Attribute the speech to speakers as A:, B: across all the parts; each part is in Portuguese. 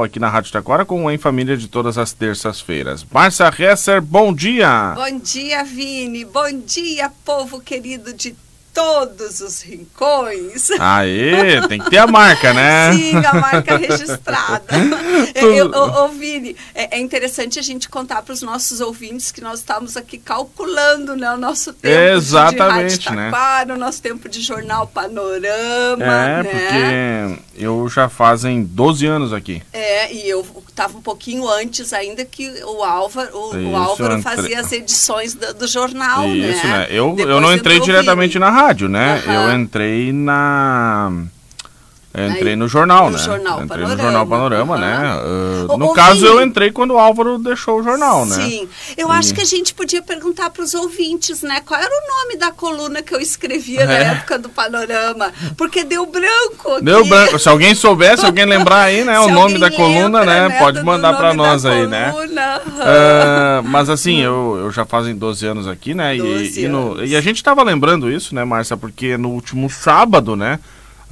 A: aqui na Rádio Taquara com o Em Família de todas as terças-feiras. Márcia Hesser, bom dia!
B: Bom dia, Vini! Bom dia, povo querido de todos os rincões.
A: Aê, tem que ter a marca, né?
B: Sim, a marca registrada. eu, ô, Vini, é, é, interessante a gente contar para os nossos ouvintes que nós estamos aqui calculando né, o nosso tempo
A: Exatamente,
B: de
A: né?
B: o nosso tempo de jornal Panorama.
A: É,
B: né?
A: porque eu já fazem 12 anos aqui.
B: É, e eu estava um pouquinho antes ainda que o Álvaro, o, Isso, o Álvaro fazia as edições do, do jornal,
A: Isso,
B: né?
A: né? Eu, eu não entrei diretamente na rádio rádio, né? Uhum. Eu entrei na. Eu entrei Aí, no jornal, no né?
B: Jornal
A: entrei
B: Panorama.
A: no Jornal Panorama, né? Uh, no caso, eu entrei quando o Álvaro deixou o jornal, né?
B: Sim. Eu e... acho que a gente podia perguntar para os ouvintes, né? Qual era o nome da coluna que eu escrevia é. na época do Panorama? Porque deu branco aqui.
A: Deu branco. Se alguém souber, se alguém lembrar aí, né? o nome da coluna, lembra, né? né? Pode mandar para nós aí, né? Uh, mas assim, eu, eu já fazem 12 anos aqui, né? E, e, no, e a gente estava lembrando isso, né, Márcia? Porque no último sábado, né?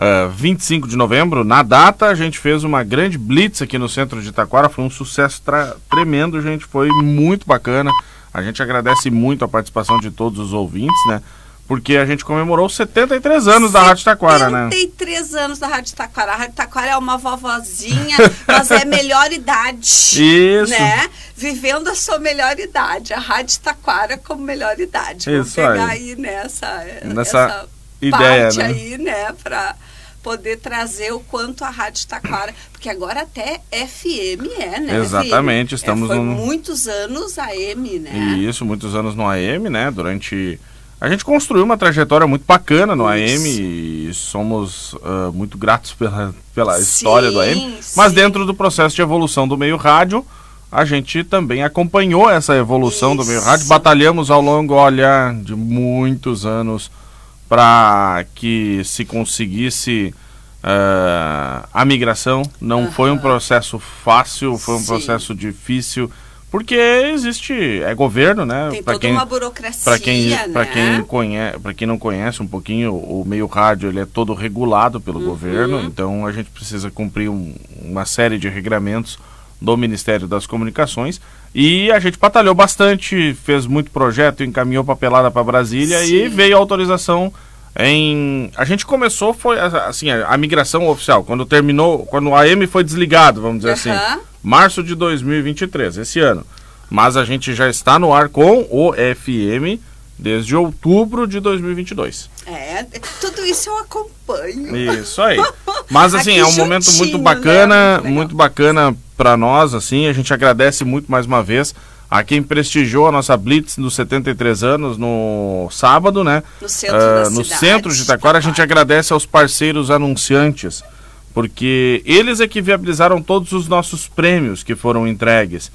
A: Uh, 25 de novembro. Na data, a gente fez uma grande blitz aqui no centro de Itaquara. Foi um sucesso tremendo, gente. Foi muito bacana. A gente agradece muito a participação de todos os ouvintes, né? Porque a gente comemorou 73 anos da Rádio Taquara,
B: né? 73 anos da Rádio Taquara. A Rádio Taquara é uma vovozinha, mas é melhor idade.
A: Isso.
B: Né? Vivendo a sua melhor idade. A Rádio Taquara como melhor idade.
A: Vamos
B: pegar aí, aí nessa,
A: nessa ideia,
B: parte
A: né?
B: aí, né? Pra poder trazer o quanto a Rádio Taquara, porque agora até FM é, né?
A: Exatamente, estamos
B: é, foi muitos anos AM, né?
A: Isso, muitos anos no AM, né? Durante a gente construiu uma trajetória muito bacana no Isso. AM e somos uh, muito gratos pela, pela sim, história do AM. Mas sim. dentro do processo de evolução do meio rádio, a gente também acompanhou essa evolução Isso. do meio rádio. Batalhamos ao longo, olha, de muitos anos para que se conseguisse uh, a migração. Não uhum. foi um processo fácil, foi um Sim. processo difícil. Porque existe, é governo, né?
B: Tem pra toda
A: quem,
B: uma burocracia,
A: para quem,
B: né?
A: Para quem, conhece, quem não conhece um pouquinho, o meio rádio ele é todo regulado pelo uhum. governo, então a gente precisa cumprir um, uma série de regramentos do Ministério das Comunicações e a gente batalhou bastante, fez muito projeto, encaminhou papelada para Brasília Sim. e veio a autorização em a gente começou foi assim a, a, migração oficial quando terminou quando o AM foi desligado vamos dizer uhum. assim março de 2023 esse ano mas a gente já está no ar com o FM desde outubro de 2022
B: é tudo isso eu acompanho
A: isso aí mas assim é um momento muito bacana né? muito bacana para nós, assim, a gente agradece muito mais uma vez a quem prestigiou a nossa Blitz nos 73 anos no sábado, né?
B: No centro, uh,
A: no
B: cidade,
A: centro de Itaquara. A gente agradece aos parceiros anunciantes, porque eles é que viabilizaram todos os nossos prêmios que foram entregues.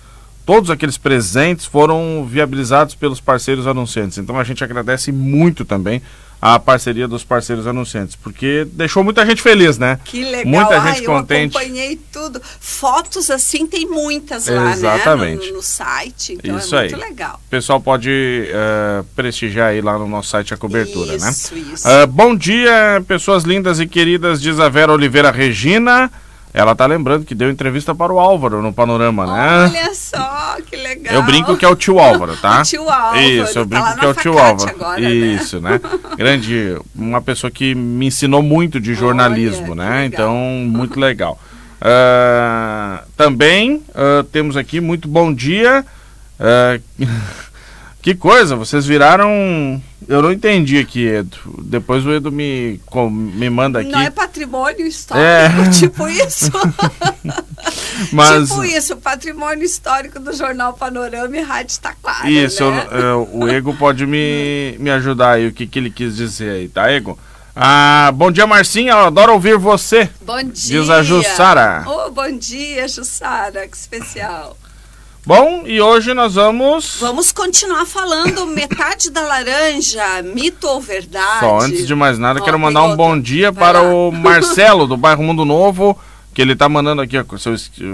A: Todos aqueles presentes foram viabilizados pelos parceiros anunciantes. Então a gente agradece muito também a parceria dos parceiros anunciantes, porque deixou muita gente feliz, né?
B: Que legal.
A: Muita gente Ai, contente.
B: Eu acompanhei tudo. Fotos assim tem muitas lá,
A: Exatamente.
B: né? No, no site. Então
A: isso
B: é
A: muito
B: aí. legal.
A: O pessoal pode uh, prestigiar aí lá no nosso site a cobertura,
B: isso,
A: né?
B: Isso, isso.
A: Uh, bom dia, pessoas lindas e queridas, diz a Vera Oliveira Regina. Ela tá lembrando que deu entrevista para o Álvaro no Panorama,
B: né? Olha só, que legal.
A: Eu brinco que é o tio Álvaro, tá?
B: o tio Álvaro.
A: Isso, eu
B: tá
A: brinco que é o tio Álvaro.
B: Agora,
A: Isso, né? né? Grande, uma pessoa que me ensinou muito de jornalismo,
B: Olha,
A: né? Então, muito legal. Uh, também uh, temos aqui muito bom dia. Uh, Que coisa, vocês viraram. Eu não entendi aqui, Edu. Depois o Edu me, me manda aqui.
B: Não é patrimônio histórico, é... tipo isso.
A: Mas...
B: Tipo isso, patrimônio histórico do Jornal Panorama e Rádio Taquara.
A: Isso,
B: né?
A: eu, eu, o Ego pode me, me ajudar aí, o que, que ele quis dizer aí, tá, Ego? Ah, bom dia, Marcinha. Eu adoro ouvir você.
B: Bom dia.
A: Diz a Jussara.
B: Oh, bom dia, Jussara. Que especial.
A: Bom, e hoje nós vamos.
B: Vamos continuar falando metade da laranja, mito ou verdade.
A: Só antes de mais nada, oh, quero mandar um bom dia Vai para lá. o Marcelo, do bairro Mundo Novo, que ele tá mandando aqui, eu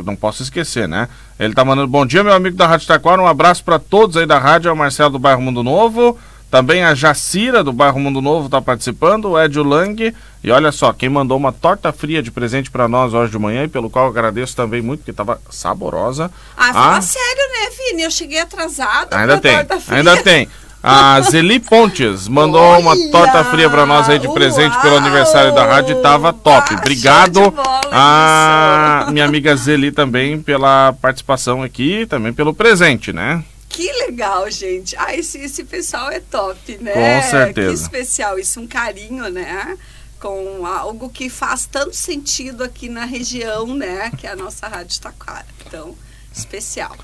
A: não posso esquecer, né? Ele tá mandando bom dia, meu amigo da Rádio Taquara, um abraço para todos aí da rádio, é o Marcelo do bairro Mundo Novo. Também a Jacira, do bairro Mundo Novo, está participando, o Edio Lang. E olha só, quem mandou uma torta fria de presente para nós hoje de manhã, e pelo qual eu agradeço também muito, porque estava saborosa.
B: Ah, fala a... sério, né, Vini? Eu cheguei atrasada.
A: Ainda tem, ainda tem. A Zeli Pontes mandou Olha, uma torta fria para nós aí de presente uau, pelo aniversário da rádio e tava top. Obrigado a minha amiga Zeli também pela participação aqui, também pelo presente, né?
B: Que legal, gente. Ah, esse, esse pessoal é top, né?
A: Com certeza.
B: Que especial. Isso, um carinho, né? Com algo que faz tanto sentido aqui na região, né? Que é a nossa Rádio Taquara. Então, especial.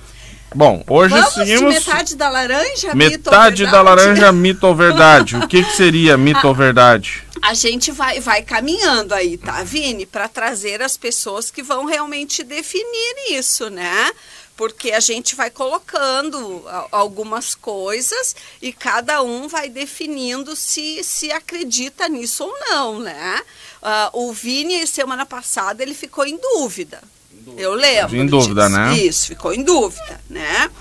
A: Bom, hoje
B: Vamos
A: seguimos.
B: De metade da laranja,
A: metade da laranja, mito ou verdade. O que, que seria mito ou verdade?
B: A gente vai, vai caminhando aí, tá, Vini? Para trazer as pessoas que vão realmente definir isso, né? Porque a gente vai colocando algumas coisas e cada um vai definindo se, se acredita nisso ou não, né? Uh, o Vini, semana passada, ele ficou em dúvida. Em dúvida. Eu lembro.
A: Em dúvida,
B: disso.
A: né?
B: Isso, ficou em dúvida, né?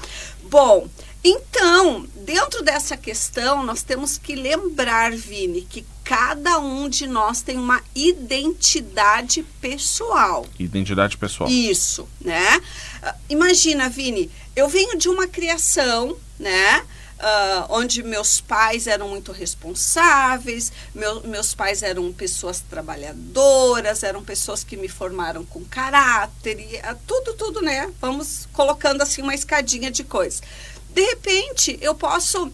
B: Bom, então, dentro dessa questão, nós temos que lembrar, Vini, que cada um de nós tem uma identidade pessoal.
A: Identidade pessoal.
B: Isso, né? Uh, imagina, Vini, eu venho de uma criação, né? Uh, onde meus pais eram muito responsáveis, meu, meus pais eram pessoas trabalhadoras, eram pessoas que me formaram com caráter, e, uh, tudo, tudo, né? Vamos colocando assim uma escadinha de coisas. De repente, eu posso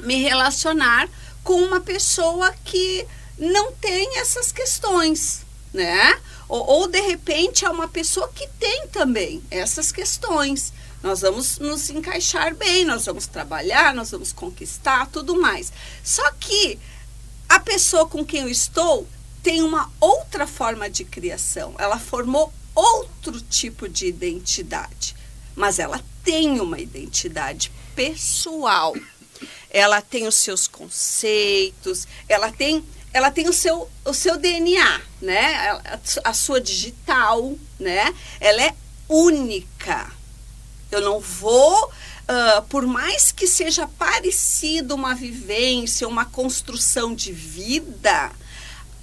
B: me relacionar com uma pessoa que não tem essas questões, né? Ou, ou, de repente é uma pessoa que tem também essas questões. Nós vamos nos encaixar bem, nós vamos trabalhar, nós vamos conquistar, tudo mais. Só que a pessoa com quem eu estou tem uma outra forma de criação. Ela formou outro tipo de identidade, mas ela tem uma identidade pessoal. Ela tem os seus conceitos, ela tem, ela tem o seu, o seu DNA, né? A, sua digital, né? Ela é única. Eu não vou, uh, por mais que seja parecido uma vivência, uma construção de vida,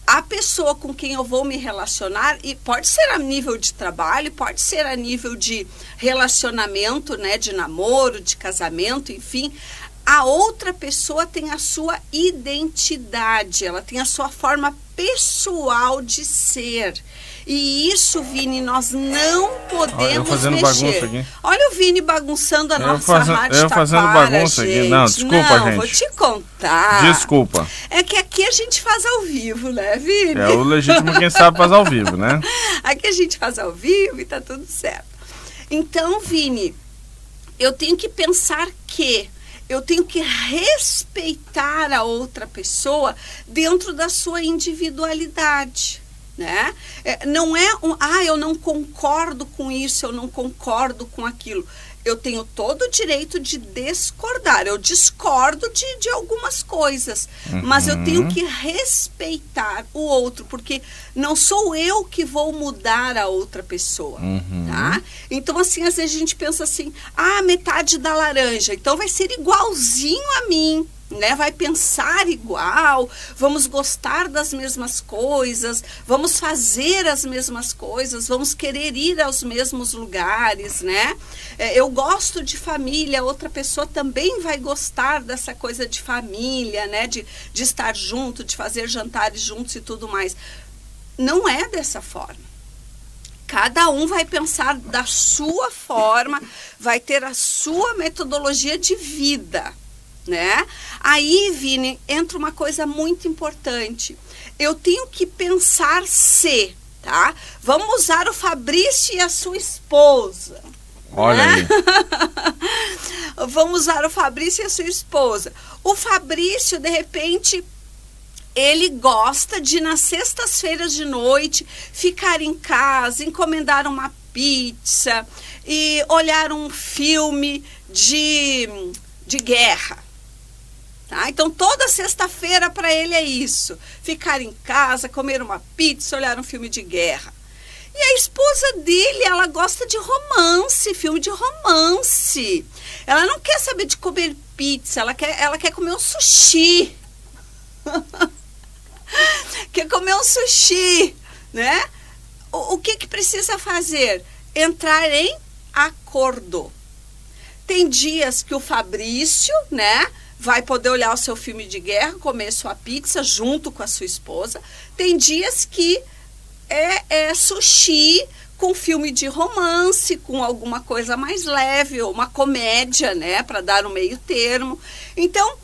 B: a pessoa com quem eu vou me relacionar, e pode ser a nível de trabalho, pode ser a nível de relacionamento, né, de namoro, de casamento, enfim, a outra pessoa tem a sua identidade, ela tem a sua forma pessoal de ser. E isso, Vini, nós não podemos Olha, mexer. Olha o Vini bagunçando a eu nossa faz... rádio
A: Eu fazendo
B: taquara,
A: bagunça
B: gente.
A: aqui. Não, desculpa,
B: não,
A: gente.
B: vou te contar.
A: Desculpa.
B: É que aqui a gente faz ao vivo, né, Vini?
A: É o legítimo quem sabe faz ao vivo, né?
B: aqui a gente faz ao vivo e tá tudo certo. Então, Vini, eu tenho que pensar que eu tenho que respeitar a outra pessoa dentro da sua individualidade né? É, não é um, ah, eu não concordo com isso, eu não concordo com aquilo. Eu tenho todo o direito de discordar. Eu de, de algumas coisas, uhum. mas eu tenho uhum. que respeitar o outro, porque não sou eu que vou mudar a outra pessoa, uhum. tá? Então, assim, às vezes a gente pensa assim, ah, metade da laranja, então vai ser igualzinho a mim né? Vai pensar igual, vamos gostar das mesmas coisas, vamos fazer as mesmas coisas, vamos querer ir aos mesmos lugares, né? É, eu gosto de família, outra pessoa também vai gostar dessa coisa de família, né? De, de estar junto, de fazer jantares juntos e tudo mais. Não é dessa forma. Cada um vai pensar da sua forma, vai ter a sua metodologia de vida né? Aí, Vini, entra uma coisa muito importante. Eu tenho que pensar se, tá? Vamos usar o Fabrício e a sua esposa.
A: Olha né? aí.
B: Vamos usar o Fabrício e a sua esposa. O Fabrício, de repente, ele gosta de, nas sextas-feiras de noite, ficar em casa, encomendar uma pizza e olhar um filme de, de guerra. Tá? Então, toda sexta-feira para ele é isso: ficar em casa, comer uma pizza, olhar um filme de guerra. E a esposa dele, ela gosta de romance, filme de romance. Ela não quer saber de comer pizza, ela quer, ela quer comer um sushi. quer comer um sushi, né? O, o que que precisa fazer? Entrar em acordo. Tem dias que o Fabrício, né, vai poder olhar o seu filme de guerra, comer sua pizza junto com a sua esposa. Tem dias que é, é sushi com filme de romance, com alguma coisa mais leve, ou uma comédia, né, para dar um meio termo. Então,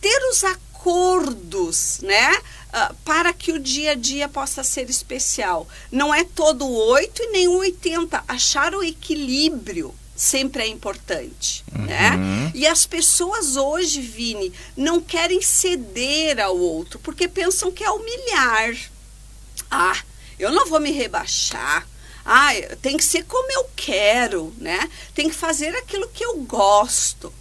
B: ter os acordos, né, uh, para que o dia a dia possa ser especial. Não é todo oito e nem o 80. Achar o equilíbrio sempre é importante, uhum. né? E as pessoas hoje, Vini, não querem ceder ao outro porque pensam que é humilhar. Ah, eu não vou me rebaixar. Ah, tem que ser como eu quero, né? Tem que fazer aquilo que eu gosto.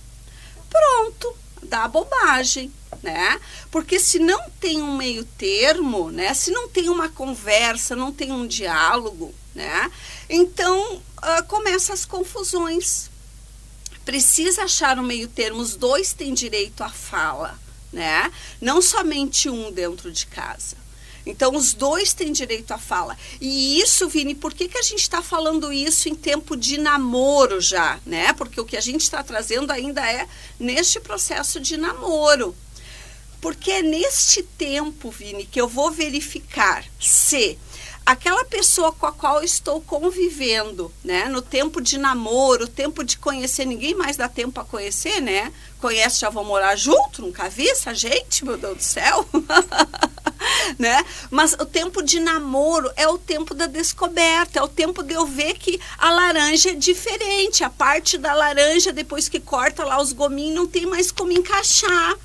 B: Pronto, dá bobagem, né? Porque se não tem um meio termo, né? Se não tem uma conversa, não tem um diálogo, né? Então uh, as confusões. Precisa achar um meio termo. Os dois têm direito à fala, né? Não somente um dentro de casa. Então, os dois têm direito à fala. E isso, Vini, por que, que a gente está falando isso em tempo de namoro já, né? Porque o que a gente está trazendo ainda é neste processo de namoro. Porque é neste tempo, Vini, que eu vou verificar se aquela pessoa com a qual estou convivendo, né? No tempo de namoro, tempo de conhecer, ninguém mais dá tempo a conhecer, né? Conhece, já vão morar junto, nunca vi essa gente, meu Deus do céu. né? Mas o tempo de namoro é o tempo da descoberta, é o tempo de eu ver que a laranja é diferente. A parte da laranja, depois que corta lá os gominhos, não tem mais como encaixar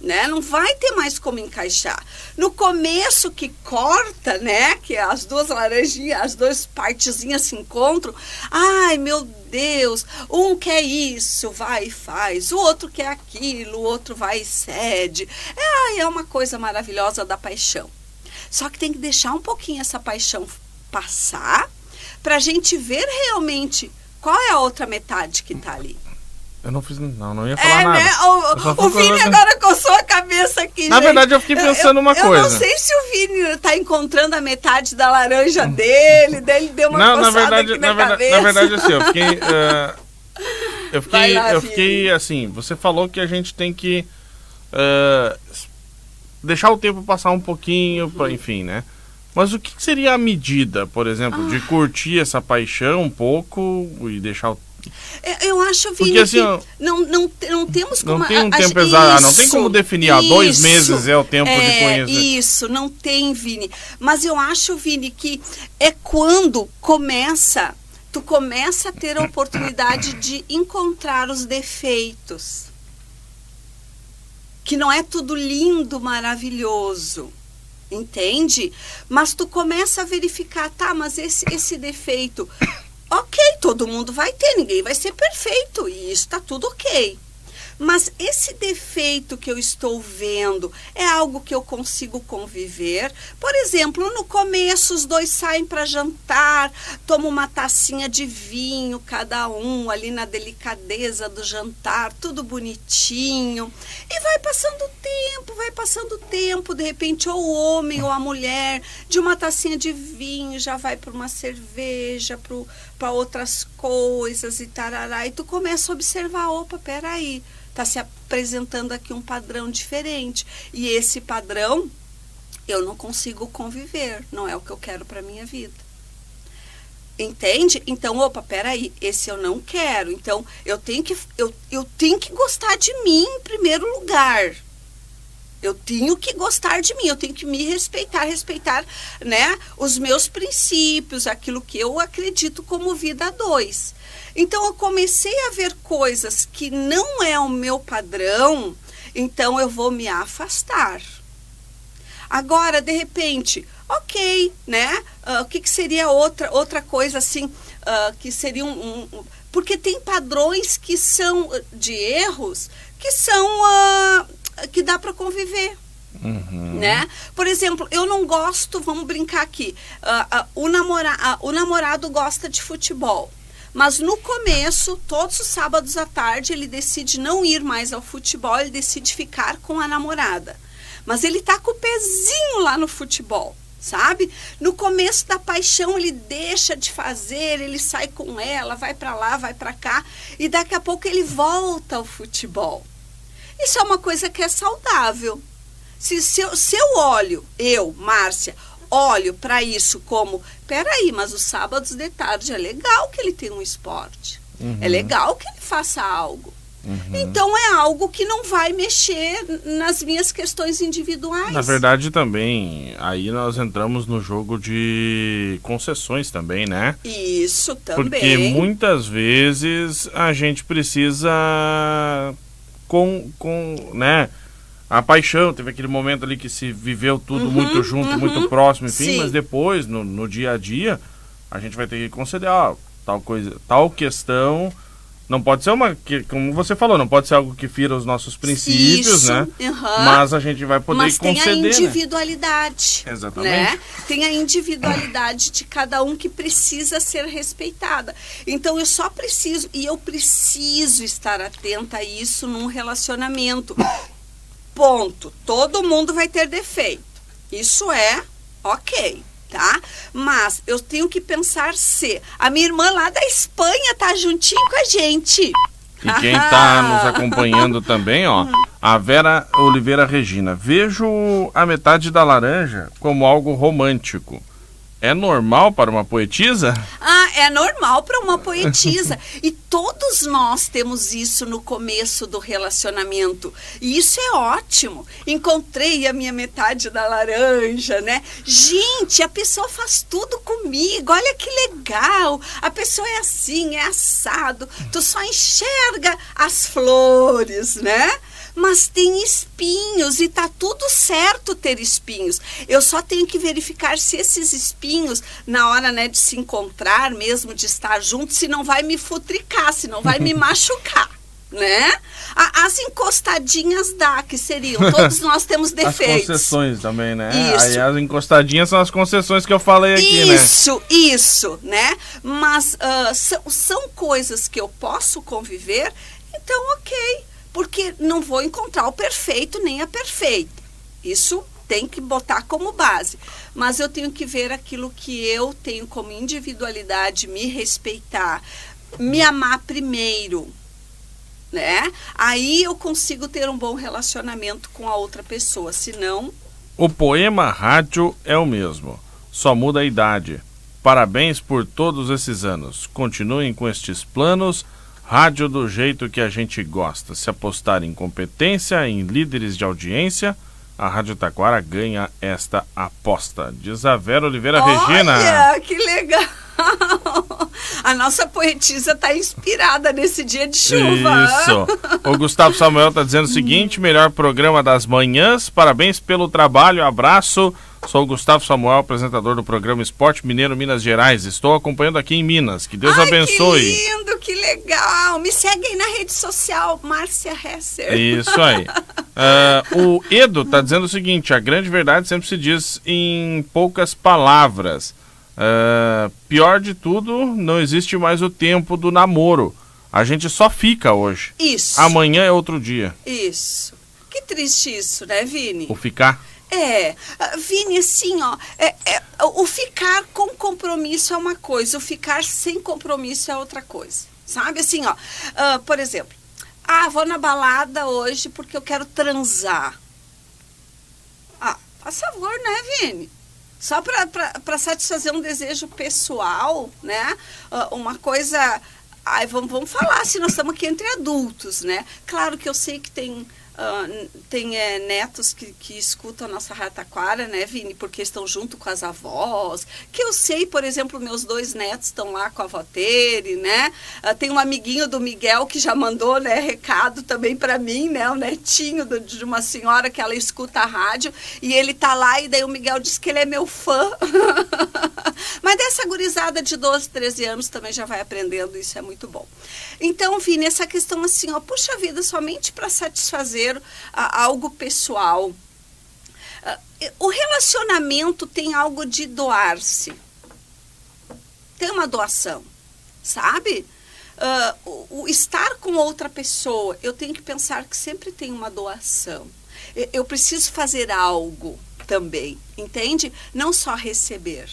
B: né? Não vai ter mais como encaixar. No começo que corta, né? Que as duas laranjinhas, as duas partezinhas se encontram. Ai, meu Deus, um quer isso, vai e faz. O outro quer aquilo, o outro vai e cede. É, é uma coisa maravilhosa da paixão. Só que tem que deixar um pouquinho essa paixão passar para a gente ver realmente qual é a outra metade que está ali.
A: Eu não fiz. Não, não ia falar é, nada. Né?
B: O, o Vini agora coçou a cabeça aqui.
A: Na gente. verdade, eu fiquei pensando
B: eu,
A: uma coisa. Eu
B: não sei se o Vini está encontrando a metade da laranja dele, dele deu uma não, na verdade, na,
A: na, verdade, na verdade, assim, eu fiquei. Uh, eu fiquei, lá, eu fiquei assim. Você falou que a gente tem que uh, deixar o tempo passar um pouquinho, pra, enfim, né? Mas o que seria a medida, por exemplo, ah. de curtir essa paixão um pouco e deixar o
B: eu acho, Vini, Porque, assim, que não, não, não temos
A: como... Não tem um tempo exato, ah, não tem como definir, dois meses é o tempo é, de conhecer.
B: Isso, não tem, Vini. Mas eu acho, Vini, que é quando começa, tu começa a ter a oportunidade de encontrar os defeitos. Que não é tudo lindo, maravilhoso entende? Mas tu começa a verificar, tá, mas esse, esse defeito Ok, todo mundo vai ter, ninguém vai ser perfeito e isso está tudo ok. Mas esse defeito que eu estou vendo é algo que eu consigo conviver? Por exemplo, no começo os dois saem para jantar, tomam uma tacinha de vinho cada um ali na delicadeza do jantar, tudo bonitinho. E vai passando o tempo, vai passando o tempo, de repente ou o homem ou a mulher de uma tacinha de vinho já vai para uma cerveja, para outras coisas e tarará. E tu começa a observar, opa, peraí, está se apresentando aqui um padrão diferente. E esse padrão eu não consigo conviver, não é o que eu quero para minha vida. Entende? Então, opa, peraí, esse eu não quero. Então, eu tenho que eu, eu tenho que gostar de mim em primeiro lugar. Eu tenho que gostar de mim, eu tenho que me respeitar, respeitar, né, os meus princípios, aquilo que eu acredito como vida dois. Então eu comecei a ver coisas que não é o meu padrão, então eu vou me afastar. Agora, de repente, ok, né? Uh, o que, que, seria outra, outra coisa assim, uh, que seria um, um, Porque tem padrões que são de erros que são. Uh, que dá para conviver. Uhum. Né? Por exemplo, eu não gosto, vamos brincar aqui, o, namora, o namorado gosta de futebol Mas no começo, todos os sábados à tarde, ele decide não ir mais ao futebol, ele decide ficar com a namorada. Mas ele tá com o pezinho lá no futebol sabe? No começo da paixão ele deixa de fazer, ele sai com ela, vai para lá, vai para cá e daqui a pouco ele volta ao futebol. Isso é uma coisa que é saudável. Se, se, eu, se eu olho, eu, Márcia, olho para isso como, peraí, mas os sábados de tarde é legal que ele tenha um esporte. Uhum. É legal que ele faça algo. Uhum. Então é algo que não vai mexer nas minhas questões individuais.
A: Na verdade, também, aí nós entramos no jogo de concessões também, né?
B: Isso também.
A: Porque muitas vezes a gente precisa com, com né? A paixão, teve aquele momento ali que se viveu tudo uhum, muito junto, uhum, muito próximo, enfim, sim. mas depois, no, no dia a dia, a gente vai ter que conceder, ó, tal coisa, tal questão não pode ser uma, que, como você falou, não pode ser algo que fira os nossos princípios, Isso, né? Uhum. Mas a gente vai poder Mas conceder. Mas
B: tem a né? individualidade.
A: Né? Exatamente.
B: Né? Tem a individualidade de cada um que precisa ser respeitada. Então eu só preciso, e eu preciso estar atenta a isso num relacionamento. Ponto. Todo mundo vai ter defeito. Isso é ok tá? Mas eu tenho que pensar se a minha irmã lá da Espanha tá juntinho com a gente.
A: E quem está nos acompanhando também, ó, a Vera Oliveira Regina. Vejo a metade da laranja como algo romântico. É normal para uma poetisa?
B: Ah, é normal para uma poetisa. e todos nós temos isso no começo do relacionamento. E isso é ótimo. Encontrei a minha metade da laranja, né? Gente, a pessoa faz tudo comigo. Olha que legal. A pessoa é assim, é assado. Tu só enxerga as flores, né? Mas tem espinhos e tá tudo certo ter espinhos. Eu só tenho que verificar se esses espinhos, na hora né, de se encontrar, mesmo de estar junto, se não vai me futricar, se não vai me machucar né? As encostadinhas dá, que seriam, todos nós temos defeitos.
A: As concessões também, né? Isso. Aí as encostadinhas são as concessões que eu falei aqui,
B: isso, né? Isso, isso, né? Mas uh, são, são coisas que eu posso conviver, então ok porque não vou encontrar o perfeito nem a perfeita. Isso tem que botar como base. Mas eu tenho que ver aquilo que eu tenho como individualidade, me respeitar, me amar primeiro. Né? Aí eu consigo ter um bom relacionamento com a outra pessoa, senão.
A: O poema rádio é o mesmo, só muda a idade. Parabéns por todos esses anos. Continuem com estes planos Rádio do jeito que a gente gosta. Se apostar em competência, em líderes de audiência, a Rádio Taquara ganha esta aposta. Diz a Vera Oliveira
B: Olha,
A: Regina.
B: que legal! A nossa poetisa está inspirada nesse dia de chuva.
A: Isso. O Gustavo Samuel está dizendo o seguinte: melhor programa das manhãs. Parabéns pelo trabalho. Abraço. Sou o Gustavo Samuel, apresentador do programa Esporte Mineiro Minas Gerais. Estou acompanhando aqui em Minas. Que Deus
B: Ai,
A: abençoe.
B: Que lindo, que legal. Me segue aí na rede social, Márcia Hesser.
A: Isso aí. uh, o Edo está dizendo o seguinte: a grande verdade sempre se diz em poucas palavras. Uh, pior de tudo, não existe mais o tempo do namoro. A gente só fica hoje.
B: Isso.
A: Amanhã é outro dia.
B: Isso. Que triste isso, né, Vini?
A: O ficar?
B: É, ah, Vini, assim, ó, é, é, o ficar com compromisso é uma coisa, o ficar sem compromisso é outra coisa. Sabe assim, ó, uh, por exemplo, ah, vou na balada hoje porque eu quero transar. Ah, faz favor, né, Vini? Só para satisfazer um desejo pessoal, né? Uh, uma coisa. Ai, vamos, vamos falar se nós estamos aqui entre adultos, né? Claro que eu sei que tem Uh, tem é, netos que, que escutam a nossa rataquara, né, Vini, porque estão junto com as avós. Que eu sei, por exemplo, meus dois netos estão lá com a avó Tere, né? Uh, tem um amiguinho do Miguel que já mandou, né, recado também para mim, né, o netinho do, de uma senhora que ela escuta a rádio e ele tá lá e daí o Miguel diz que ele é meu fã. Mas dessa gurizada de 12, 13 anos também já vai aprendendo, isso é muito bom. Então, Vini, essa questão assim, ó, puxa vida, somente para satisfazer ser algo pessoal. Uh, o relacionamento tem algo de doar-se. Tem uma doação, sabe? Uh, o, o estar com outra pessoa, eu tenho que pensar que sempre tem uma doação. Eu, eu preciso fazer algo também, entende? Não só receber,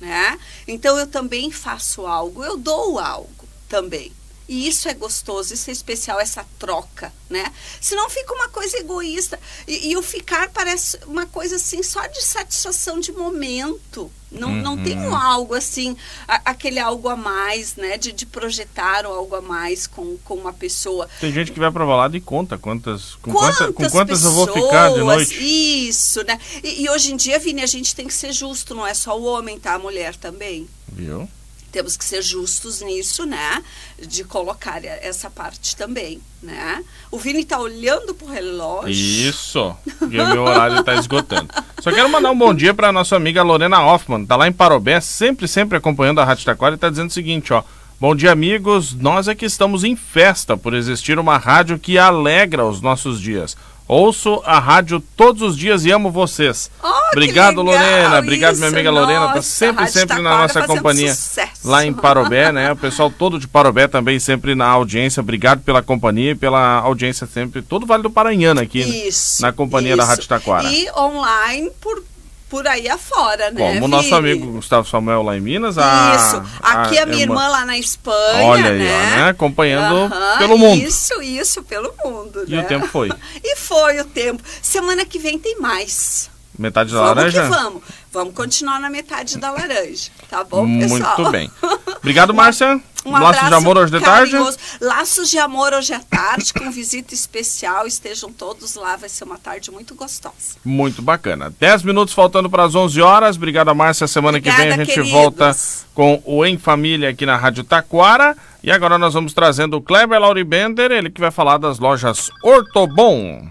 B: né? Então eu também faço algo, eu dou algo também. E isso é gostoso, isso é especial, essa troca, né? Senão fica uma coisa egoísta. E, e o ficar parece uma coisa assim, só de satisfação de momento. Não, uhum. não tem um algo assim, a, aquele algo a mais, né? De, de projetar o algo a mais com, com uma pessoa.
A: Tem gente que vai pra balada e conta quantas, com quantas, quanta, com quantas pessoas, eu vou ficar de noite.
B: Isso, né? E, e hoje em dia, Vini, a gente tem que ser justo, não é só o homem, tá? A mulher também.
A: Viu?
B: Temos que ser justos nisso, né? De colocar essa parte também, né? O Vini está olhando pro relógio.
A: Isso, porque o meu horário está esgotando. Só quero mandar um bom dia para nossa amiga Lorena Hoffman, tá lá em Parobé, sempre, sempre acompanhando a Rádio Taquara e está dizendo o seguinte, ó. Bom dia, amigos. Nós é que estamos em festa por existir uma rádio que alegra os nossos dias. Ouço a rádio todos os dias e amo vocês.
B: Oh,
A: Obrigado, Lorena. Obrigado, Isso, minha amiga nossa, Lorena. Tá sempre, sempre na nossa companhia.
B: Sucesso.
A: Lá em Parobé, né? O pessoal todo de Parobé também sempre na audiência. Obrigado pela companhia e pela audiência sempre. Todo o Vale do Paranhana aqui
B: Isso,
A: na companhia
B: isso.
A: da Rádio Taquara.
B: E online por por aí afora, né?
A: Como o nosso amigo Gustavo Samuel lá em Minas. A,
B: isso. Aqui a, a minha irmã, irmã, lá na Espanha.
A: Olha aí,
B: né?
A: Ó, né? Acompanhando pelo mundo.
B: Isso, isso, pelo mundo.
A: E
B: né?
A: o tempo foi.
B: e foi o tempo. Semana que vem tem mais.
A: Metade da
B: vamos
A: laranja?
B: Vamos que vamos. Vamos continuar na metade da laranja. Tá bom, pessoal?
A: Muito bem. Obrigado, Márcia.
B: Um
A: Laços de amor hoje de tarde.
B: Laços de amor hoje à tarde, com visita especial. Estejam todos lá, vai ser uma tarde muito gostosa.
A: Muito bacana. 10 minutos faltando para as 11 horas. Obrigado, Márcia. Semana
B: Obrigada,
A: que vem a gente
B: queridos.
A: volta com o Em Família aqui na Rádio Taquara. E agora nós vamos trazendo o Kleber Lauribender, ele que vai falar das lojas Ortobon.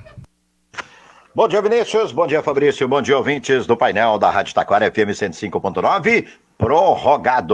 C: Bom dia, Vinícius. Bom dia, Fabrício. Bom dia, ouvintes do painel da Rádio Taquara FM 105.9. Prorrogado.